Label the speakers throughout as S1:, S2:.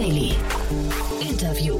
S1: Daily. Interview.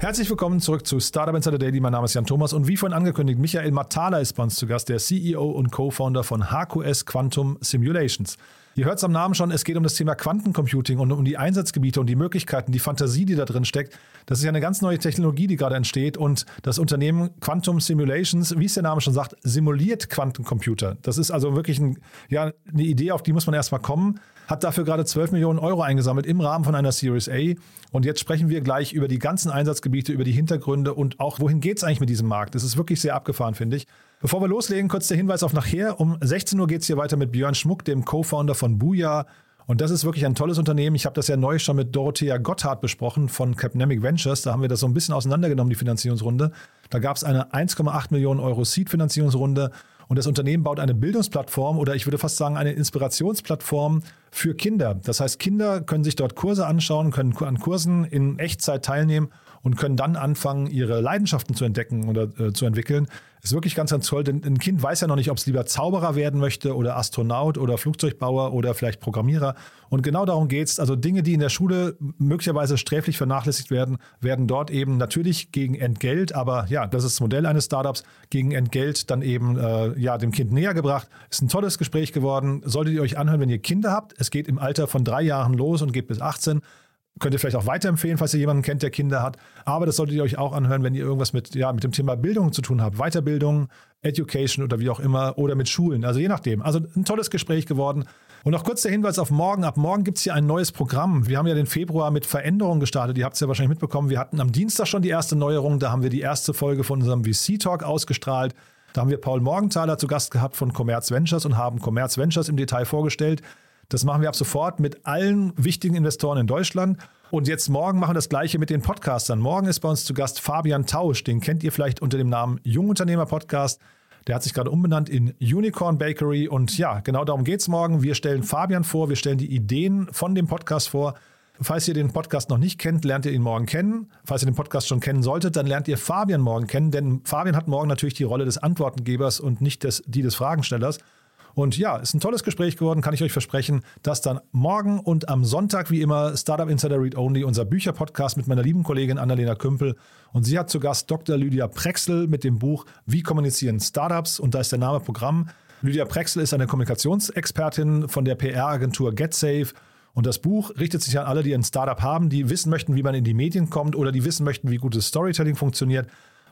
S2: Herzlich willkommen zurück zu Startup Insider Daily. Mein Name ist Jan Thomas und wie vorhin angekündigt, Michael Matala ist bei uns zu Gast, der CEO und Co-Founder von HQS Quantum Simulations. Ihr hört es am Namen schon, es geht um das Thema Quantencomputing und um die Einsatzgebiete und die Möglichkeiten, die Fantasie, die da drin steckt. Das ist ja eine ganz neue Technologie, die gerade entsteht und das Unternehmen Quantum Simulations, wie es der Name schon sagt, simuliert Quantencomputer. Das ist also wirklich ein, ja, eine Idee, auf die muss man erstmal kommen hat dafür gerade 12 Millionen Euro eingesammelt im Rahmen von einer Series A. Und jetzt sprechen wir gleich über die ganzen Einsatzgebiete, über die Hintergründe und auch, wohin geht es eigentlich mit diesem Markt. Das ist wirklich sehr abgefahren, finde ich. Bevor wir loslegen, kurz der Hinweis auf nachher. Um 16 Uhr geht es hier weiter mit Björn Schmuck, dem Co-Founder von Booyah. Und das ist wirklich ein tolles Unternehmen. Ich habe das ja neu schon mit Dorothea Gotthard besprochen von Capnemic Ventures. Da haben wir das so ein bisschen auseinandergenommen, die Finanzierungsrunde. Da gab es eine 1,8 Millionen Euro Seed-Finanzierungsrunde. Und das Unternehmen baut eine Bildungsplattform oder ich würde fast sagen eine Inspirationsplattform für Kinder. Das heißt, Kinder können sich dort Kurse anschauen, können an Kursen in Echtzeit teilnehmen und können dann anfangen, ihre Leidenschaften zu entdecken oder äh, zu entwickeln. Ist wirklich ganz, ganz toll, denn ein Kind weiß ja noch nicht, ob es lieber Zauberer werden möchte oder Astronaut oder Flugzeugbauer oder vielleicht Programmierer. Und genau darum geht es. Also Dinge, die in der Schule möglicherweise sträflich vernachlässigt werden, werden dort eben natürlich gegen Entgelt, aber ja, das ist das Modell eines Startups, gegen Entgelt dann eben äh, ja, dem Kind näher gebracht. Ist ein tolles Gespräch geworden. Solltet ihr euch anhören, wenn ihr Kinder habt. Es geht im Alter von drei Jahren los und geht bis 18. Könnt ihr vielleicht auch weiterempfehlen, falls ihr jemanden kennt, der Kinder hat. Aber das solltet ihr euch auch anhören, wenn ihr irgendwas mit, ja, mit dem Thema Bildung zu tun habt. Weiterbildung, Education oder wie auch immer oder mit Schulen. Also je nachdem. Also ein tolles Gespräch geworden. Und noch kurz der Hinweis auf morgen. Ab morgen gibt es hier ein neues Programm. Wir haben ja den Februar mit Veränderungen gestartet. Ihr habt es ja wahrscheinlich mitbekommen. Wir hatten am Dienstag schon die erste Neuerung. Da haben wir die erste Folge von unserem VC-Talk ausgestrahlt. Da haben wir Paul Morgenthaler zu Gast gehabt von Commerz Ventures und haben Commerz Ventures im Detail vorgestellt. Das machen wir ab sofort mit allen wichtigen Investoren in Deutschland. Und jetzt morgen machen wir das Gleiche mit den Podcastern. Morgen ist bei uns zu Gast Fabian Tausch. Den kennt ihr vielleicht unter dem Namen Jungunternehmer Podcast. Der hat sich gerade umbenannt in Unicorn Bakery. Und ja, genau darum geht es morgen. Wir stellen Fabian vor, wir stellen die Ideen von dem Podcast vor. Falls ihr den Podcast noch nicht kennt, lernt ihr ihn morgen kennen. Falls ihr den Podcast schon kennen solltet, dann lernt ihr Fabian morgen kennen, denn Fabian hat morgen natürlich die Rolle des Antwortengebers und nicht des, die des Fragenstellers. Und ja, ist ein tolles Gespräch geworden, kann ich euch versprechen, dass dann morgen und am Sonntag, wie immer, Startup Insider Read Only, unser Bücherpodcast mit meiner lieben Kollegin Annalena Kümpel. Und sie hat zu Gast Dr. Lydia Prexel mit dem Buch Wie kommunizieren Startups? Und da ist der Name Programm. Lydia Prexel ist eine Kommunikationsexpertin von der PR-Agentur GetSafe. Und das Buch richtet sich an alle, die ein Startup haben, die wissen möchten, wie man in die Medien kommt oder die wissen möchten, wie gutes Storytelling funktioniert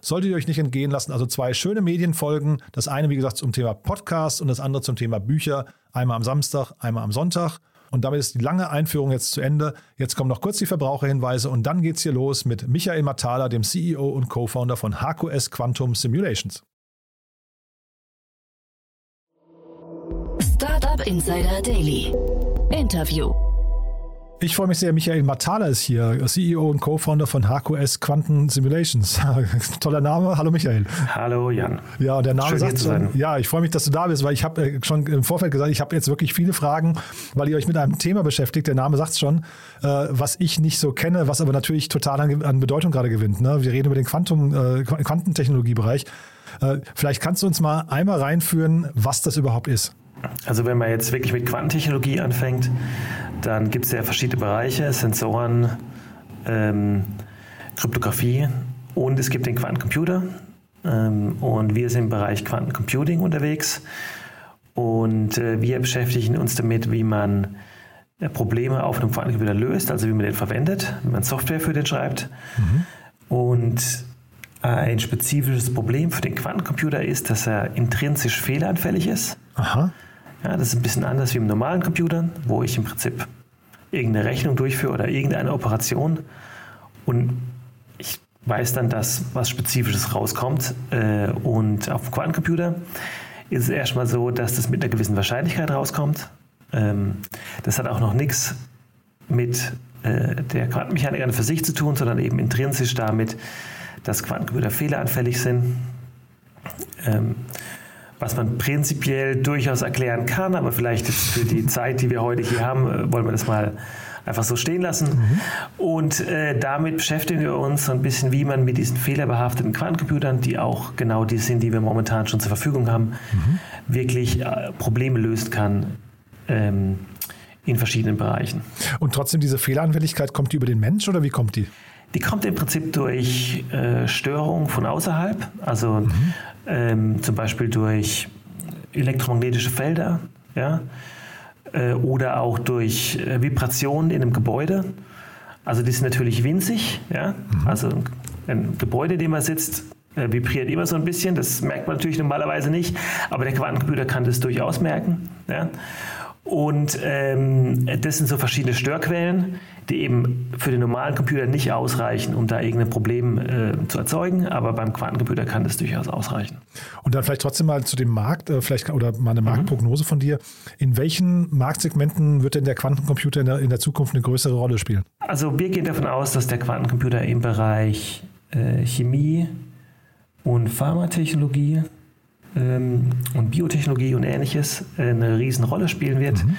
S2: solltet ihr euch nicht entgehen lassen. Also zwei schöne Medienfolgen. Das eine, wie gesagt, zum Thema Podcast und das andere zum Thema Bücher. Einmal am Samstag, einmal am Sonntag. Und damit ist die lange Einführung jetzt zu Ende. Jetzt kommen noch kurz die Verbraucherhinweise und dann geht's hier los mit Michael Matala, dem CEO und Co-Founder von HQS Quantum Simulations.
S1: Startup Insider Daily. Interview.
S2: Ich freue mich sehr, Michael Matala ist hier, CEO und Co-Founder von HQS Quantum Simulations. Toller Name. Hallo Michael.
S3: Hallo Jan.
S2: Ja, der Name Schön, sagt schon, ja, ich freue mich, dass du da bist, weil ich habe äh, schon im Vorfeld gesagt, ich habe jetzt wirklich viele Fragen, weil ihr euch mit einem Thema beschäftigt. Der Name sagt es schon, äh, was ich nicht so kenne, was aber natürlich total an, Bedeutung gerade gewinnt. Ne? Wir reden über den Quantum, äh, Quantentechnologiebereich. Vielleicht kannst du uns mal einmal reinführen, was das überhaupt ist.
S3: Also wenn man jetzt wirklich mit Quantentechnologie anfängt, dann gibt es ja verschiedene Bereiche, Sensoren, ähm, Kryptographie und es gibt den Quantencomputer. Ähm, und wir sind im Bereich Quantencomputing unterwegs und äh, wir beschäftigen uns damit, wie man äh, Probleme auf einem Quantencomputer löst, also wie man den verwendet, wie man Software für den schreibt. Mhm. Und ein spezifisches Problem für den Quantencomputer ist, dass er intrinsisch fehleranfällig ist. Aha. Ja, das ist ein bisschen anders wie im normalen Computer, wo ich im Prinzip irgendeine Rechnung durchführe oder irgendeine Operation und ich weiß dann, dass was Spezifisches rauskommt. Äh, und auf dem Quantencomputer ist es erstmal so, dass das mit einer gewissen Wahrscheinlichkeit rauskommt. Ähm, das hat auch noch nichts mit äh, der Quantenmechanik an für sich zu tun, sondern eben intrinsisch damit, dass Quantencomputer fehleranfällig sind. Was man prinzipiell durchaus erklären kann, aber vielleicht für die Zeit, die wir heute hier haben, äh, wollen wir das mal einfach so stehen lassen. Mhm. Und äh, damit beschäftigen wir uns so ein bisschen, wie man mit diesen fehlerbehafteten Quantencomputern, die auch genau die sind, die wir momentan schon zur Verfügung haben, mhm. wirklich äh, Probleme lösen kann. Ähm, in verschiedenen Bereichen.
S2: Und trotzdem diese Fehleranfälligkeit, kommt die über den Mensch oder wie kommt die?
S3: Die kommt im Prinzip durch äh, Störungen von außerhalb, also mhm. ähm, zum Beispiel durch elektromagnetische Felder ja, äh, oder auch durch äh, Vibrationen in einem Gebäude. Also die sind natürlich winzig. Ja? Mhm. Also ein Gebäude, in dem man sitzt, äh, vibriert immer so ein bisschen. Das merkt man natürlich normalerweise nicht, aber der Quantencomputer kann das durchaus merken. Ja? Und ähm, das sind so verschiedene Störquellen, die eben für den normalen Computer nicht ausreichen, um da irgendein Problem äh, zu erzeugen. Aber beim Quantencomputer kann das durchaus ausreichen.
S2: Und dann vielleicht trotzdem mal zu dem Markt, äh, vielleicht oder mal eine mhm. Marktprognose von dir. In welchen Marktsegmenten wird denn der Quantencomputer in der, in der Zukunft eine größere Rolle spielen?
S3: Also wir gehen davon aus, dass der Quantencomputer im Bereich äh, Chemie und Pharmatechnologie ähm, und Biotechnologie und ähnliches äh, eine Riesenrolle spielen wird. Mhm.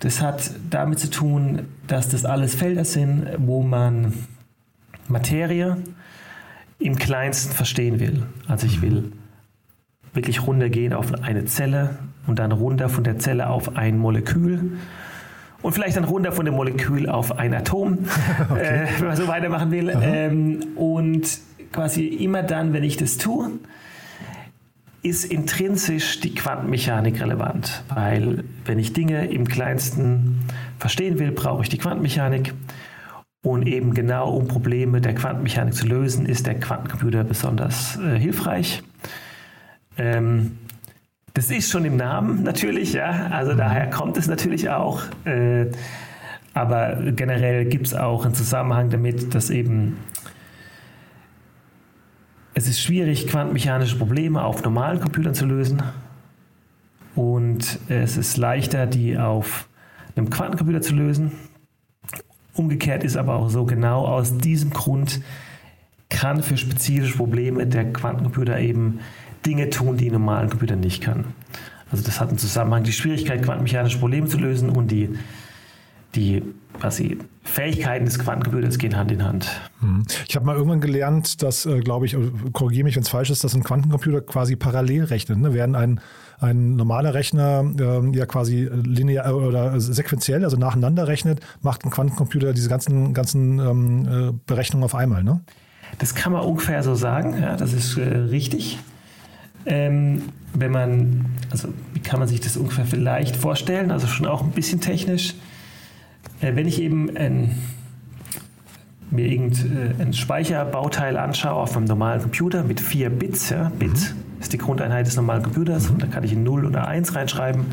S3: Das hat damit zu tun, dass das alles Felder sind, wo man Materie im kleinsten verstehen will. Also ich will wirklich runtergehen auf eine Zelle und dann runter von der Zelle auf ein Molekül und vielleicht dann runter von dem Molekül auf ein Atom, okay. äh, wenn man so weitermachen will. Ähm, und quasi immer dann, wenn ich das tue, ist intrinsisch die Quantenmechanik relevant, weil wenn ich Dinge im kleinsten verstehen will, brauche ich die Quantenmechanik. Und eben genau um Probleme der Quantenmechanik zu lösen, ist der Quantencomputer besonders äh, hilfreich. Ähm, das ist schon im Namen natürlich, ja. Also mhm. daher kommt es natürlich auch. Äh, aber generell gibt es auch einen Zusammenhang damit, dass eben es ist schwierig, quantenmechanische Probleme auf normalen Computern zu lösen. Und es ist leichter, die auf einem Quantencomputer zu lösen. Umgekehrt ist aber auch so, genau aus diesem Grund kann für spezifische Probleme der Quantencomputer eben Dinge tun, die ein normalen Computer nicht kann. Also das hat einen Zusammenhang, die Schwierigkeit, quantenmechanische Probleme zu lösen und die, die quasi Fähigkeiten des Quantencomputers gehen Hand in Hand.
S2: Mhm. Ich habe mal irgendwann gelernt, dass, äh, glaube ich, äh, korrigiere mich, wenn es falsch ist, dass ein Quantencomputer quasi parallel rechnet. Ne? Während ein, ein normaler Rechner äh, ja quasi linear oder sequenziell, also nacheinander rechnet, macht ein Quantencomputer diese ganzen, ganzen ähm, äh, Berechnungen auf einmal. Ne?
S3: Das kann man ungefähr so sagen, ja, das ist äh, richtig. Ähm, wenn man, also wie kann man sich das ungefähr vielleicht vorstellen? Also schon auch ein bisschen technisch. Äh, wenn ich eben ein, mir irgendein äh, Speicherbauteil anschaue auf einem normalen Computer mit vier Bits, ja, Bit mhm. ist die Grundeinheit des normalen Computers, mhm. und da kann ich ein 0 oder 1 reinschreiben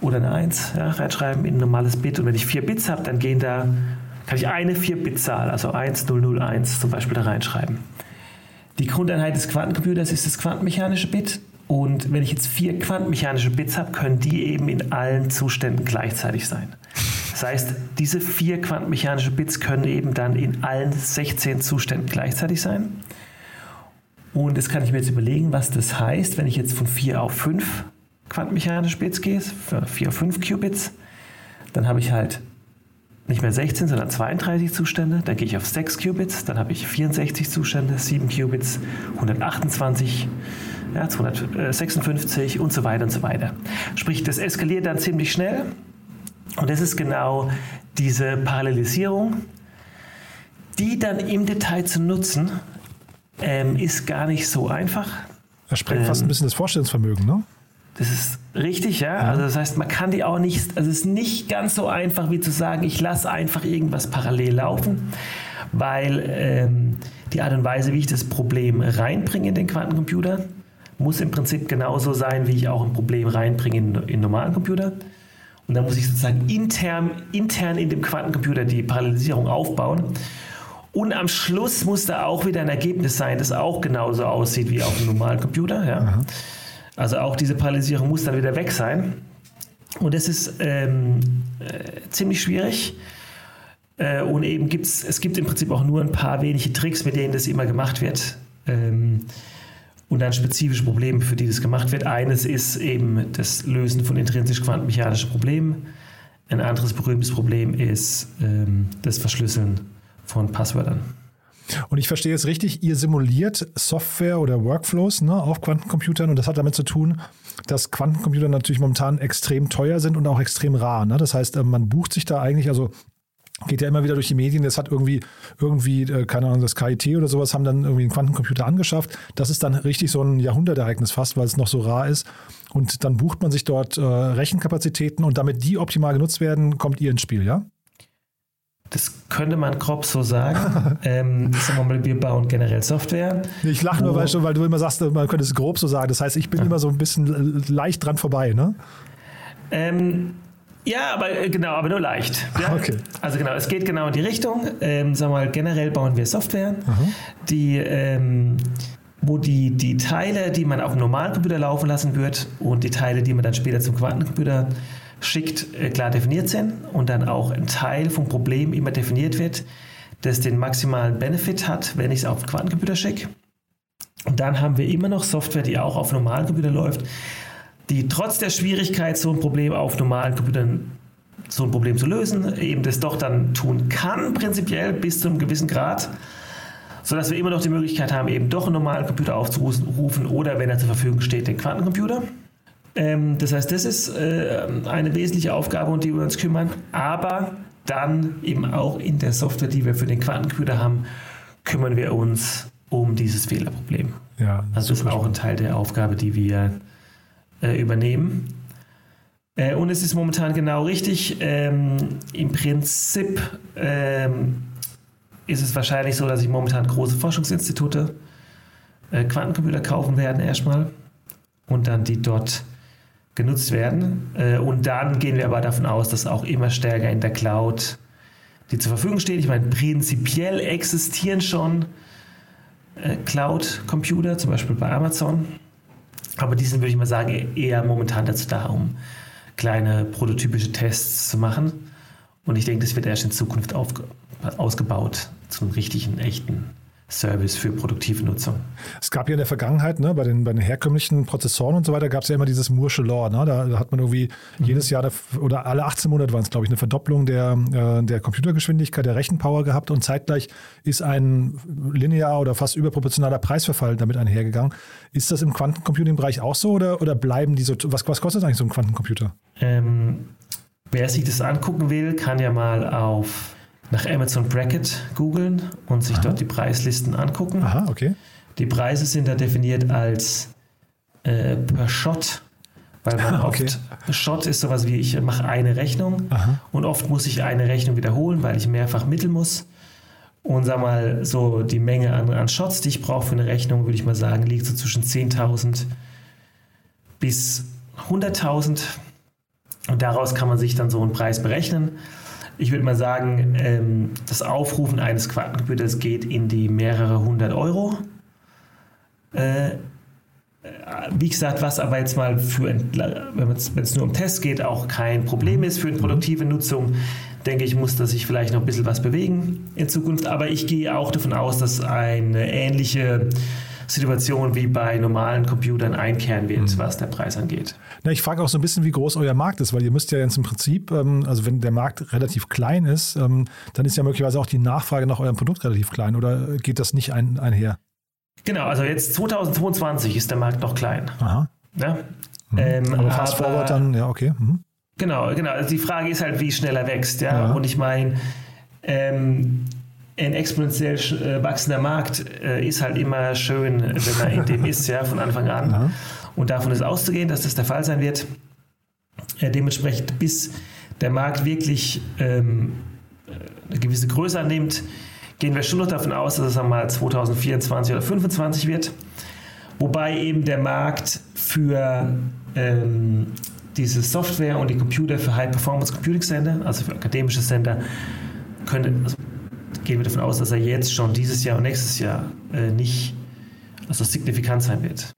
S3: oder eine 1 ja, reinschreiben in ein normales Bit. Und wenn ich vier Bits habe, dann gehen da, kann ich eine 4-Bit-Zahl, also 1001 zum Beispiel da reinschreiben. Die Grundeinheit des Quantencomputers ist das quantenmechanische Bit. Und wenn ich jetzt vier quantenmechanische Bits habe, können die eben in allen Zuständen gleichzeitig sein. Das heißt, diese vier quantenmechanische Bits können eben dann in allen 16 Zuständen gleichzeitig sein. Und jetzt kann ich mir jetzt überlegen, was das heißt, wenn ich jetzt von 4 auf 5 quantenmechanische Bits gehe, 4 auf 5 Qubits, dann habe ich halt nicht mehr 16, sondern 32 Zustände. Dann gehe ich auf 6 Qubits, dann habe ich 64 Zustände, 7 Qubits, 128, ja, 256 und so weiter und so weiter. Sprich, das eskaliert dann ziemlich schnell und das ist genau diese Parallelisierung, die dann im Detail zu nutzen, ähm, ist gar nicht so einfach.
S2: Das sprengt ähm, fast ein bisschen das Vorstellungsvermögen, ne?
S3: Das ist richtig, ja? ja. Also das heißt, man kann die auch nicht, also es ist nicht ganz so einfach wie zu sagen, ich lasse einfach irgendwas parallel laufen, weil ähm, die Art und Weise, wie ich das Problem reinbringe in den Quantencomputer, muss im Prinzip genauso sein, wie ich auch ein Problem reinbringe in, in normalen Computer. Und dann muss ich sozusagen intern, intern in dem Quantencomputer die Parallelisierung aufbauen. Und am Schluss muss da auch wieder ein Ergebnis sein, das auch genauso aussieht wie auf einem normalen Computer. Ja. Also auch diese Parallelisierung muss dann wieder weg sein. Und das ist ähm, äh, ziemlich schwierig. Äh, und eben gibt es, es gibt im Prinzip auch nur ein paar wenige Tricks, mit denen das immer gemacht wird. Ähm, und dann spezifische Probleme, für die das gemacht wird. Eines ist eben das Lösen von intrinsisch quantenmechanischen Problemen. Ein anderes berühmtes Problem ist ähm, das Verschlüsseln von Passwörtern.
S2: Und ich verstehe jetzt richtig, ihr simuliert Software oder Workflows ne, auf Quantencomputern und das hat damit zu tun, dass Quantencomputer natürlich momentan extrem teuer sind und auch extrem rar. Ne? Das heißt, äh, man bucht sich da eigentlich, also geht ja immer wieder durch die Medien, das hat irgendwie, irgendwie, äh, keine Ahnung, das KIT oder sowas haben dann irgendwie einen Quantencomputer angeschafft. Das ist dann richtig so ein Jahrhundertereignis fast, weil es noch so rar ist. Und dann bucht man sich dort äh, Rechenkapazitäten und damit die optimal genutzt werden, kommt ihr ins Spiel, ja?
S3: Das könnte man grob so sagen. ähm, sagen wir mal, wir bauen generell Software.
S2: Ich lache nur, weil, weil, du immer sagst, man könnte es grob so sagen. Das heißt, ich bin ja. immer so ein bisschen leicht dran vorbei, ne?
S3: Ähm, ja, aber äh, genau, aber nur leicht. Ja?
S2: Okay.
S3: Also genau, es geht genau in die Richtung. Ähm, sagen wir mal, generell bauen wir Software, Aha. die ähm, wo die, die Teile, die man auf dem normalen Computer laufen lassen wird und die Teile, die man dann später zum Quantencomputer schickt, äh, klar definiert sind und dann auch ein Teil vom Problem immer definiert wird, das den maximalen Benefit hat, wenn ich es auf den Quantencomputer schicke. Und dann haben wir immer noch Software, die auch auf normalen Computern läuft, die trotz der Schwierigkeit, so ein Problem auf normalen Computern so ein Problem zu lösen, eben das doch dann tun kann, prinzipiell bis zu einem gewissen Grad, sodass wir immer noch die Möglichkeit haben, eben doch einen normalen Computer aufzurufen oder, wenn er zur Verfügung steht, den Quantencomputer. Ähm, das heißt, das ist äh, eine wesentliche Aufgabe, um die wir uns kümmern, aber dann eben auch in der Software, die wir für den Quantencomputer haben, kümmern wir uns um dieses Fehlerproblem.
S2: Ja,
S3: also das ist auch ein Teil der Aufgabe, die wir äh, übernehmen. Äh, und es ist momentan genau richtig. Ähm, Im Prinzip ähm, ist es wahrscheinlich so, dass sich momentan große Forschungsinstitute äh, Quantencomputer kaufen werden erstmal und dann die dort genutzt werden. Äh, und dann gehen wir aber davon aus, dass auch immer stärker in der Cloud die zur Verfügung steht. Ich meine, prinzipiell existieren schon äh, Cloud-Computer, zum Beispiel bei Amazon. Aber die sind, würde ich mal sagen, eher momentan dazu da, um kleine prototypische Tests zu machen. Und ich denke, das wird erst in Zukunft auf, ausgebaut zum richtigen, echten Service für produktive Nutzung.
S2: Es gab ja in der Vergangenheit, ne, bei, den, bei den herkömmlichen Prozessoren und so weiter, gab es ja immer dieses Moore'sche Law. Ne? Da, da, hat man irgendwie mhm. jedes Jahr oder alle 18 Monate waren es, glaube ich, eine Verdopplung der, äh, der Computergeschwindigkeit, der Rechenpower gehabt und zeitgleich ist ein linear oder fast überproportionaler Preisverfall damit einhergegangen. Ist das im Quantencomputing-Bereich auch so oder, oder bleiben die so? Was, was kostet eigentlich so ein Quantencomputer?
S3: Ähm, wer sich das angucken will, kann ja mal auf nach Amazon Bracket googeln und sich Aha. dort die Preislisten angucken.
S2: Aha, okay.
S3: Die Preise sind da definiert als äh, per Shot, weil man okay. oft, Shot ist sowas wie, ich mache eine Rechnung Aha. und oft muss ich eine Rechnung wiederholen, weil ich mehrfach mitteln muss. Und sag mal, so die Menge an, an Shots, die ich brauche für eine Rechnung, würde ich mal sagen, liegt so zwischen 10.000 bis 100.000. Und daraus kann man sich dann so einen Preis berechnen ich würde mal sagen, ähm, das Aufrufen eines Quantencomputers geht in die mehrere hundert Euro. Äh, wie gesagt, was aber jetzt mal für, wenn es nur um Tests geht, auch kein Problem ist für eine produktive Nutzung, denke ich, muss da sich vielleicht noch ein bisschen was bewegen in Zukunft. Aber ich gehe auch davon aus, dass eine ähnliche Situation wie bei normalen Computern einkehren wird, mhm. was der Preis angeht.
S2: Na, ich frage auch so ein bisschen, wie groß euer Markt ist, weil ihr müsst ja jetzt im Prinzip, ähm, also wenn der Markt relativ klein ist, ähm, dann ist ja möglicherweise auch die Nachfrage nach eurem Produkt relativ klein oder geht das nicht ein, einher?
S3: Genau, also jetzt 2022 ist der Markt noch klein.
S2: Aha.
S3: Ja?
S2: Mhm. Ähm, aber fast aber, forward dann, ja, okay. Mhm.
S3: Genau, genau. Also die Frage ist halt, wie schnell er wächst. Ja? ja. Und ich meine, ähm, ein exponentiell äh, wachsender Markt äh, ist halt immer schön, wenn man in dem ist, ja, von Anfang an. Ja. Und davon ist auszugehen, dass das der Fall sein wird. Äh, dementsprechend, bis der Markt wirklich ähm, eine gewisse Größe annimmt, gehen wir schon noch davon aus, dass es einmal 2024 oder 2025 wird. Wobei eben der Markt für ähm, diese Software und die Computer für High-Performance-Computing-Center, also für akademische Center, können, also gehen wir davon aus, dass er jetzt schon dieses Jahr und nächstes Jahr äh, nicht also signifikant sein wird.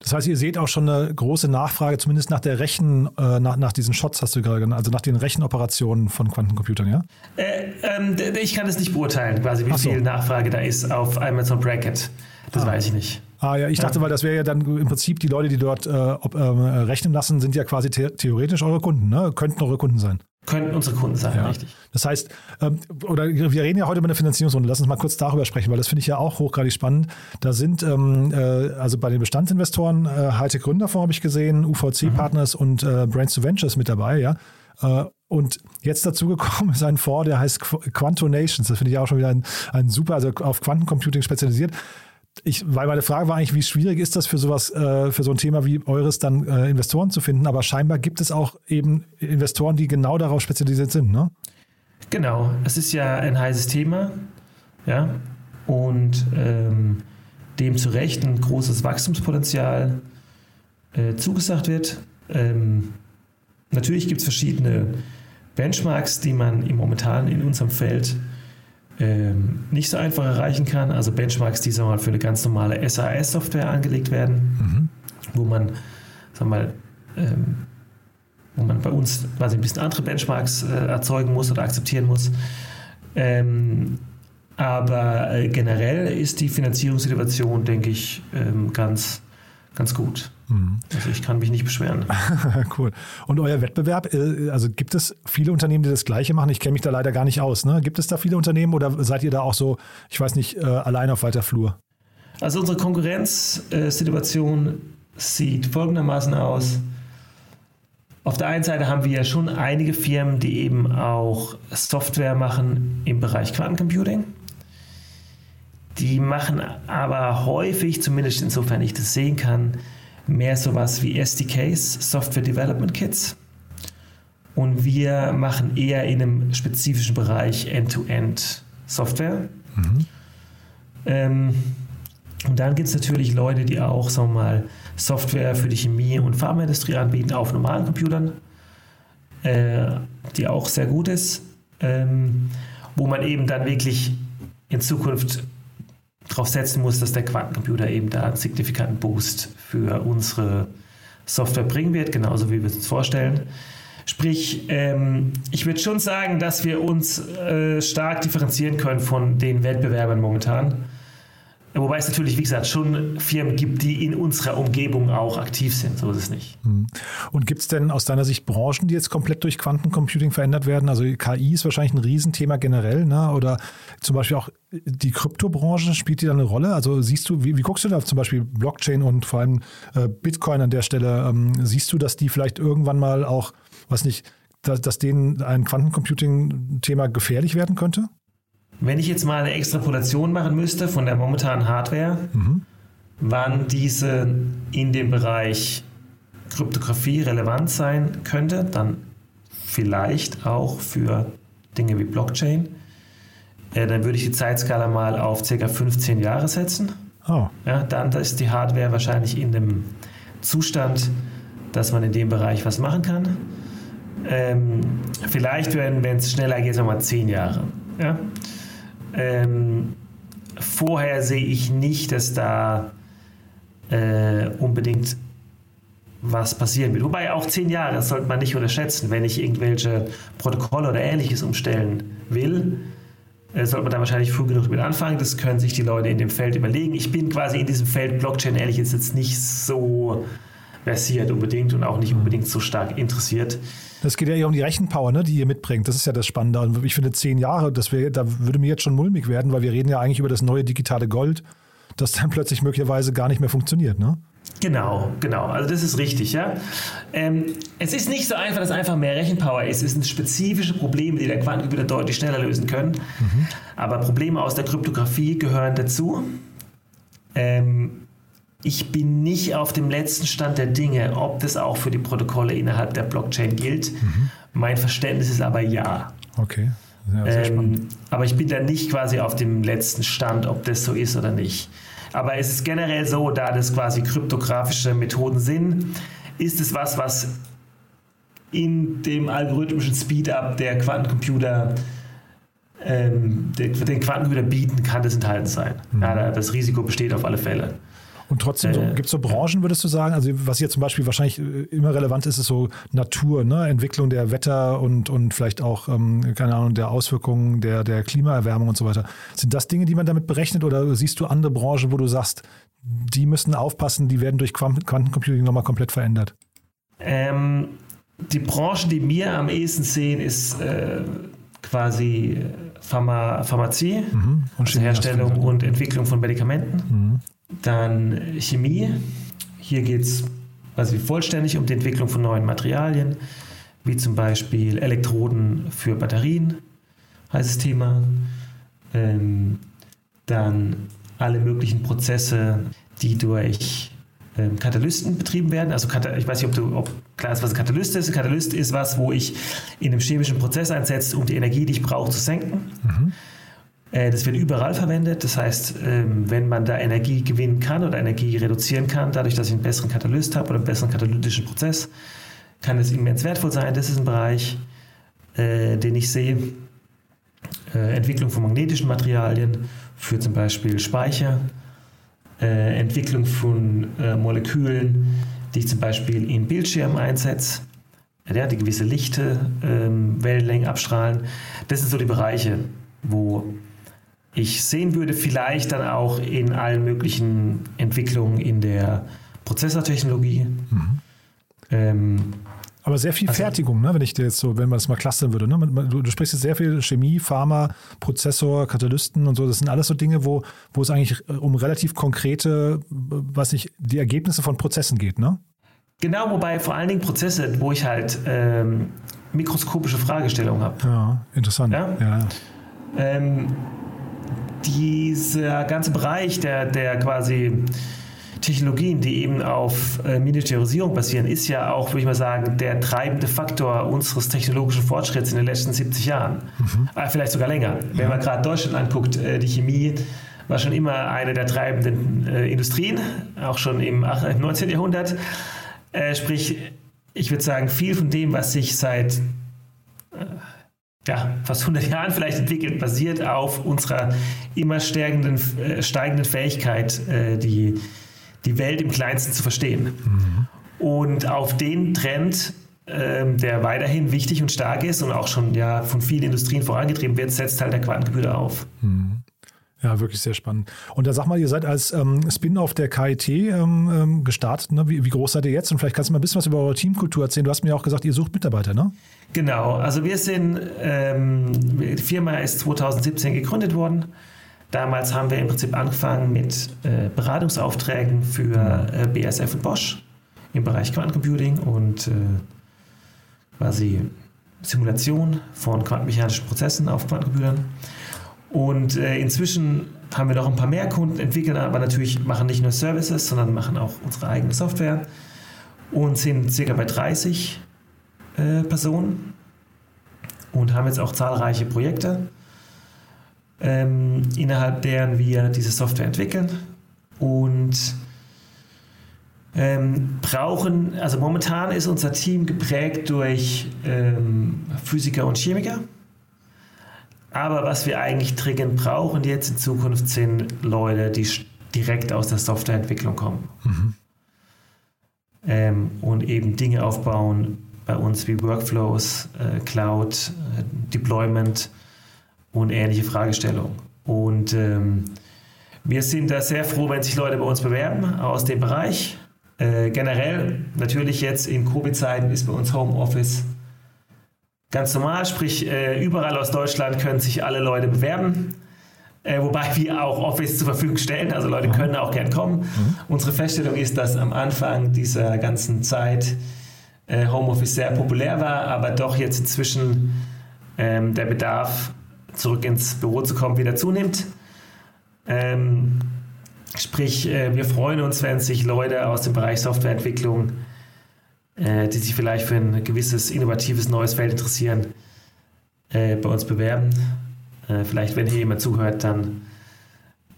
S2: Das heißt, ihr seht auch schon eine große Nachfrage, zumindest nach der Rechen, äh, nach, nach diesen Shots hast du gerade genannt, also nach den Rechenoperationen von Quantencomputern, ja?
S3: Äh, ähm, ich kann es nicht beurteilen, quasi, wie so. viel Nachfrage da ist auf Amazon Bracket. Das ah. weiß ich nicht.
S2: Ah ja, ich dachte, weil das wäre ja dann im Prinzip die Leute, die dort äh, ob, ähm, rechnen lassen, sind ja quasi the theoretisch eure Kunden, ne? Könnten eure Kunden sein.
S3: Könnten unsere Kunden sein,
S2: Ja.
S3: richtig.
S2: Das heißt, ähm, oder wir reden ja heute über eine Finanzierungsrunde. Lass uns mal kurz darüber sprechen, weil das finde ich ja auch hochgradig spannend. Da sind ähm, äh, also bei den Bestandsinvestoren äh, Hightech Gründerfonds habe ich gesehen, UVC Partners und äh, Brains to Ventures mit dabei, ja. Äh, und jetzt dazu gekommen ist ein Fonds, der heißt Qu- Quantonations. Das finde ich auch schon wieder ein, ein super, also auf Quantencomputing spezialisiert. Ich, weil meine Frage war eigentlich, wie schwierig ist das für sowas, äh, für so ein Thema wie eures dann äh, Investoren zu finden? Aber scheinbar gibt es auch eben Investoren, die genau darauf spezialisiert sind, ne?
S3: Genau, es ist ja ein heißes Thema, ja, und ähm, dem zu Recht ein großes Wachstumspotenzial äh, zugesagt wird. Ähm, natürlich gibt es verschiedene Benchmarks, die man im momentan in unserem Feld ähm, nicht so einfach erreichen kann. Also Benchmarks, die sagen wir mal, für eine ganz normale SAS-Software angelegt werden, wo man, sagen wir mal, ähm, wo man bei uns quasi ein bisschen andere Benchmarks äh, erzeugen muss oder akzeptieren muss. Ähm, aber äh, generell ist die Finanzierungssituation, denke ich, ähm, ganz, ganz gut. Also ich kann mich nicht beschweren.
S2: cool. Und euer Wettbewerb, äh, also gibt es viele Unternehmen, die das Gleiche machen? Ich kenne mich da leider gar nicht aus. Ne? Gibt es da viele Unternehmen oder seid ihr da auch so, ich weiß nicht, äh, allein auf weiter Flur?
S3: Also unsere Konkurrenzsituation sieht folgendermaßen aus. Auf der einen Seite haben wir ja schon einige Firmen, die eben auch Software machen im Bereich Quantencomputing. Die machen aber häufig, zumindest insofern ich das sehen kann, mehr sowas wie SDKs, Software Development Kits. Und wir machen eher in einem spezifischen Bereich End-to-End Software. Ähm, und dann gibt es natürlich Leute, die auch, sagen wir mal, Software für die Chemie- und Pharmaindustrie anbieten auf normalen Computern, äh, die auch sehr gut ist, ähm, wo man eben dann wirklich in Zukunft darauf setzen muss, dass der Quantencomputer eben da einen signifikanten Boost für unsere Software bringen wird, genauso wie wir es uns vorstellen. Sprich, ähm, ich würde schon sagen, dass wir uns äh, stark differenzieren können von den Wettbewerbern momentan. Wobei es natürlich, wie gesagt, schon Firmen gibt, die in unserer Umgebung auch aktiv sind. So ist es nicht.
S2: Und gibt es denn aus deiner Sicht Branchen, die jetzt komplett durch Quantencomputing verändert werden? Also KI ist wahrscheinlich ein Riesenthema generell, ne? oder zum Beispiel auch die Kryptobranche, spielt die da eine Rolle? Also siehst du, wie, wie guckst du da zum Beispiel Blockchain und vor allem äh, Bitcoin an der Stelle? Ähm, siehst du, dass die vielleicht irgendwann mal auch, weiß nicht, dass, dass denen ein Quantencomputing-Thema gefährlich werden könnte?
S3: Wenn ich jetzt mal eine Extrapolation machen müsste von der momentanen Hardware, wann diese in dem Bereich Kryptographie relevant sein könnte, dann vielleicht auch für Dinge wie Blockchain, äh, dann würde ich die Zeitskala mal auf ca. 15 Jahre setzen.
S2: Oh,
S3: Ja, dann ist die Hardware wahrscheinlich in dem Zustand, dass man in dem Bereich was machen kann. Ähm, vielleicht, wenn es schneller geht, sagen wir mal 10 Jahre. Ja? Ähm, vorher sehe ich nicht, dass da äh, unbedingt was passieren wird. Wobei auch 10 Jahre, das sollte man nicht unterschätzen. Wenn ich irgendwelche Protokolle oder ähnliches umstellen will, äh, sollte man da wahrscheinlich früh genug mit anfangen. Das können sich die Leute in dem Feld überlegen. Ich bin quasi in diesem Feld Blockchain ehrlich jetzt, jetzt nicht so versiert unbedingt und auch nicht unbedingt so stark interessiert.
S2: das geht ja eher um die Rechenpower, ne, die ihr mitbringt. Das ist ja das Spannende. Und ich finde, zehn Jahre, das wär, da würde mir jetzt schon mulmig werden, weil wir reden ja eigentlich über das neue digitale Gold, das dann plötzlich möglicherweise gar nicht mehr funktioniert. Ne?
S3: Genau, genau. Also das ist richtig, ja. Ähm, es ist nicht so einfach, dass einfach mehr Rechenpower ist. Es sind spezifische Probleme, die der Quantencomputer deutlich schneller lösen können. Aber Probleme aus der Kryptographie gehören dazu. Ähm, ich bin nicht auf dem letzten Stand der Dinge, ob das auch für die Protokolle innerhalb der Blockchain gilt. Mein Verständnis ist aber ja.
S2: Okay. Ja.
S3: Ähm, aber ich bin da nicht quasi auf dem letzten Stand, ob das so ist oder nicht. Aber es ist generell so, da das quasi kryptografische Methoden sind, ist es was, was in dem algorithmischen Speedup der Quantencomputer ähm, den, Quantencomputer bieten, kann das enthalten sein. Ja, da- das Risiko besteht auf alle Fälle.
S2: Und trotzdem, so,
S3: Äh,
S2: gibt es so Branchen, würdest du sagen, also was hier zum Beispiel wahrscheinlich äh, immer relevant ist, ist so Natur, ne? Entwicklung der Wetter und, und vielleicht auch, ähm, keine Ahnung, der Auswirkungen der, der Klimaerwärmung und so weiter. Sind das Dinge, die man damit berechnet oder siehst du andere Branchen, wo du sagst, die müssen aufpassen, die werden durch Quant- Quantencomputing nochmal komplett verändert?
S3: Ähm, die Branchen, die wir am ehesten sehen, ist äh, quasi Pharma, Pharmazie, mhm. also Herstellung und Entwicklung von Medikamenten. Mhm. Dann Chemie. Hier geht es quasi vollständig um die Entwicklung von neuen Materialien, wie zum Beispiel Elektroden für Batterien, heißes Thema. Ähm, dann alle möglichen Prozesse, die durch ähm, Katalysten betrieben werden. Also ich weiß nicht, ob, du, ob klar ist, was ein Katalyst ist. Ein Katalyst ist was, wo ich in einem chemischen Prozess einsetze, um die Energie, die ich brauche, zu senken. Mhm. Äh, das wird überall verwendet. Das heißt, ähm, wenn man da Energie gewinnen kann oder Energie reduzieren kann, dadurch, dass ich einen besseren Katalyst habe oder einen besseren katalytischen Prozess, kann es immens wertvoll sein. Das ist ein Bereich, äh, den ich sehe. Äh, Entwicklung von magnetischen Materialien für zum Beispiel Speicher Entwicklung von Molekülen, die ich zum Beispiel in Bildschirmen einsetze, ja, die gewisse Lichte, ähm, Wellenlängen abstrahlen. Das sind so die Bereiche, wo ich sehen würde, vielleicht dann auch in allen möglichen Entwicklungen in der Prozessortechnologie. Mhm.
S2: Ähm, aber sehr viel also, Fertigung, ne? wenn ich dir jetzt so, wenn man das mal clustern würde. Ne? Du, du, sprichst jetzt sehr viel Chemie, Pharma, Prozessor, Katalysten und so. Das sind alles so Dinge, wo, wo es eigentlich äh, um relativ konkrete, was nicht, die Ergebnisse von Prozessen geht, ne?
S3: Genau, wobei vor allen Dingen Prozesse, wo ich halt ähm, mikroskopische Fragestellungen habe.
S2: Ja, interessant. Ja? ja.
S3: Ähm, dieser ganze Bereich, der, der quasi Technologien, die eben auf äh, Miniaturisierung basieren, ist ja auch, würde ich mal sagen, der treibende Faktor unseres technologischen Fortschritts in den letzten 70 Jahren. Mhm. Äh, vielleicht sogar länger. Wenn man gerade Deutschland anguckt, äh, die Chemie war schon immer eine der treibenden äh, Industrien, auch schon im 19. Jahrhundert. Äh, sprich, ich würde sagen, viel von dem, was sich seit äh, ja, fast 100 Jahren vielleicht entwickelt, basiert auf unserer immer steigenden, steigenden Fähigkeit, die die Welt im Kleinsten zu verstehen. Mhm. Und auf den Trend, ähm, der weiterhin wichtig und stark ist und auch schon ja von vielen Industrien vorangetrieben wird, setzt halt der Quantencomputer auf. Mhm.
S2: Ja, wirklich sehr spannend. Und da sag mal, ihr seid als ähm, Spin-off der KIT ähm, ähm, gestartet. Ne? Wie, wie, groß seid ihr jetzt? Und vielleicht kannst du mal ein bisschen was über eure Teamkultur erzählen. Du hast mir auch gesagt, ihr sucht Mitarbeiter, ne?
S3: Genau. Also wir sind, ähm, die Firma ist 2017 gegründet worden. Damals haben wir im Prinzip angefangen mit äh, Beratungsaufträgen für äh, BSF und Bosch im Bereich Quantencomputing und äh, quasi Simulation von quantenmechanischen Prozessen auf Quantencomputern. Und äh, inzwischen haben wir noch ein paar mehr Kunden, entwickeln aber natürlich machen nicht nur Services, sondern machen auch unsere eigene Software und sind circa bei 30 äh, Personen und haben jetzt auch zahlreiche Projekte ähm, innerhalb deren wir diese Software entwickeln und ähm, brauchen, also momentan ist unser Team geprägt durch ähm, Physiker und Chemiker. Aber was wir eigentlich dringend brauchen jetzt in Zukunft sind Leute, die direkt aus der Softwareentwicklung kommen. Mhm. Ähm, und eben Dinge aufbauen bei uns wie Workflows, äh, Cloud, äh, Deployment, und ähnliche Fragestellungen. Und ähm, wir sind da sehr froh, wenn sich Leute bei uns bewerben aus dem Bereich. Äh, generell, natürlich jetzt in Covid-Zeiten ist bei uns Homeoffice ganz normal, sprich äh, überall aus Deutschland können sich alle Leute bewerben. Äh, wobei wir auch Office zur Verfügung stellen, also Leute können auch gern kommen. Mhm. Unsere Feststellung ist, dass am Anfang dieser ganzen Zeit äh, Homeoffice sehr populär war, aber doch jetzt inzwischen ähm, der Bedarf zurück ins Büro zu kommen, wieder zunimmt. Ähm, sprich, äh, wir freuen uns, wenn sich Leute aus dem Bereich Softwareentwicklung, äh, die sich vielleicht für ein gewisses innovatives neues Feld interessieren, äh, bei uns bewerben. Äh, vielleicht, wenn hier jemand zuhört, dann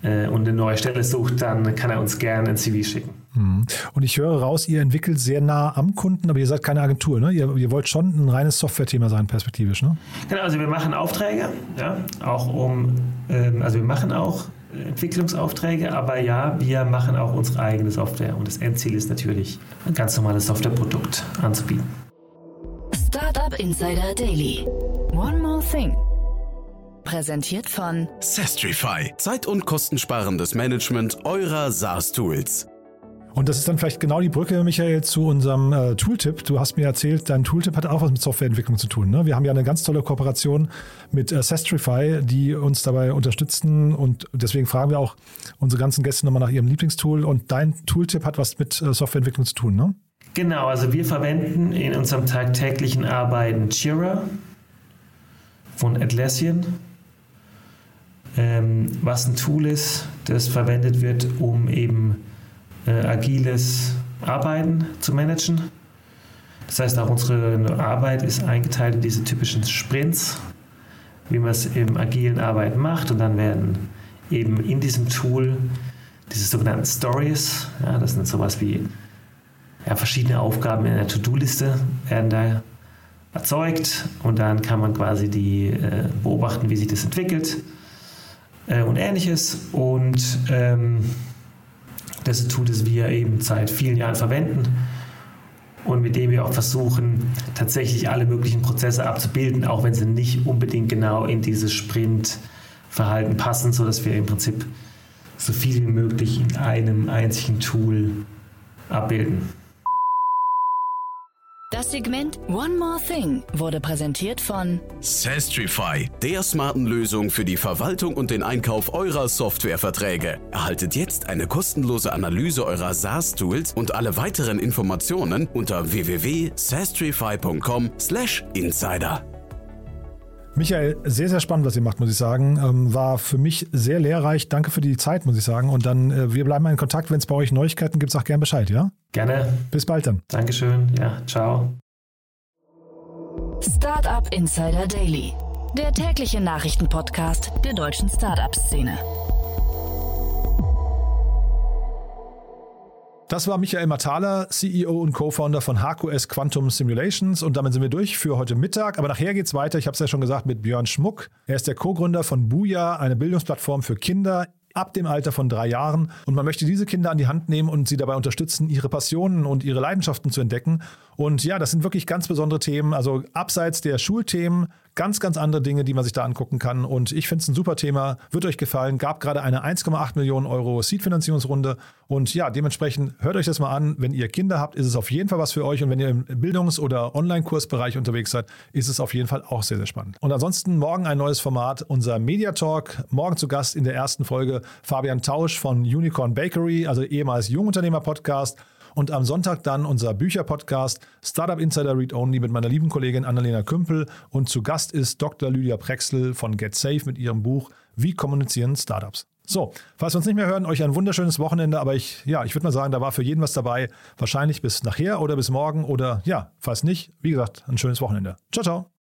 S3: äh, und eine neue Stelle sucht, dann kann er uns gerne ein CV schicken.
S2: Mhm. Und ich höre raus, ihr entwickelt sehr nah am Kunden, aber ihr seid keine Agentur, ne? Ihr, ihr wollt schon ein reines Software-Thema sein, perspektivisch, ne?
S3: Genau, also wir machen Aufträge, ja, auch um, ähm, also wir machen auch Entwicklungsaufträge, aber ja, wir machen auch unsere eigene Software und das Endziel ist natürlich, ein ganz normales Softwareprodukt anzubieten.
S1: Startup Insider Daily. One more thing. Präsentiert von
S4: Sestrify. Zeit- und kostensparendes Management eurer SaaS-Tools.
S2: Und das ist dann vielleicht genau die Brücke, Michael, zu unserem äh, Tooltip. Du hast mir erzählt, dein Tooltip hat auch was mit Softwareentwicklung zu tun. Ne? Wir haben ja eine ganz tolle Kooperation mit äh, Sestrify, die uns dabei unterstützen. Und deswegen fragen wir auch unsere ganzen Gäste nochmal nach ihrem Lieblingstool. Und dein Tooltip hat was mit äh, Softwareentwicklung zu tun, ne?
S3: Genau, also wir verwenden in unserem tagtäglichen Arbeiten Jira von Atlassian, ähm, was ein Tool ist, das verwendet wird, um eben äh, agiles Arbeiten zu managen. Das heißt, auch unsere Arbeit ist eingeteilt in diese typischen Sprints, wie man es im agilen Arbeiten macht. Und dann werden eben in diesem Tool diese sogenannten Stories, ja, das sind sowas wie ja, verschiedene Aufgaben in der To-Do-Liste werden da erzeugt und dann kann man quasi die äh, beobachten, wie sich das entwickelt äh, und ähnliches. Und ähm, das tut es wir eben seit vielen Jahren verwenden und mit dem wir auch versuchen, tatsächlich alle möglichen Prozesse abzubilden, auch wenn sie nicht unbedingt genau in dieses Sprintverhalten passen, sodass wir im Prinzip so viel wie möglich in einem einzigen Tool abbilden.
S1: Das Segment One More Thing wurde präsentiert von
S4: Sastrify, der smarten Lösung für die Verwaltung und den Einkauf eurer Softwareverträge. Erhaltet jetzt eine kostenlose Analyse eurer SaaS-Tools und alle weiteren Informationen unter www.sastrify.com/insider.
S2: Michael, sehr, sehr spannend, was ihr macht, muss ich sagen. Ähm, war für mich sehr lehrreich. Danke für die Zeit, muss ich sagen. Und dann, äh, wir bleiben in Kontakt. Wenn es bei euch Neuigkeiten gibt, sag gern Bescheid, ja?
S3: Gerne.
S2: Bis bald dann.
S3: Dankeschön. Ja, ciao.
S1: Startup Insider Daily, der tägliche Nachrichtenpodcast der deutschen Startup-Szene.
S2: Das war Michael Matala, CEO und Co-Founder von HQS Quantum Simulations. Und damit sind wir durch für heute Mittag. Aber nachher geht es weiter, ich habe es ja schon gesagt, mit Björn Schmuck. Er ist der Co-Gründer von Buja, eine Bildungsplattform für Kinder ab dem Alter von drei Jahren. Und man möchte diese Kinder an die Hand nehmen und sie dabei unterstützen, ihre Passionen und ihre Leidenschaften zu entdecken. Und ja, das sind wirklich ganz besondere Themen. Also abseits der Schulthemen Ganz, ganz andere Dinge, die man sich da angucken kann. Und ich finde es ein super Thema. Wird euch gefallen. Gab gerade eine 1,8 Millionen Euro Seed-Finanzierungsrunde. Und ja, dementsprechend hört euch das mal an. Wenn ihr Kinder habt, ist es auf jeden Fall was für euch. Und wenn ihr im Bildungs- oder Online-Kursbereich unterwegs seid, ist es auf jeden Fall auch sehr, sehr spannend. Und ansonsten morgen ein neues Format, unser Media Talk. Morgen zu Gast in der ersten Folge Fabian Tausch von Unicorn Bakery, also ehemals Jungunternehmer-Podcast. Und am Sonntag dann unser Bücherpodcast Startup Insider Read Only mit meiner lieben Kollegin Annalena Kümpel. Und zu Gast ist Dr. Lydia Prexel von Get Safe mit ihrem Buch Wie kommunizieren Startups. So, falls wir uns nicht mehr hören, euch ein wunderschönes Wochenende. Aber ich, ja, ich würde mal sagen, da war für jeden was dabei. Wahrscheinlich bis nachher oder bis morgen oder ja, falls nicht, wie gesagt, ein schönes Wochenende. Ciao, ciao.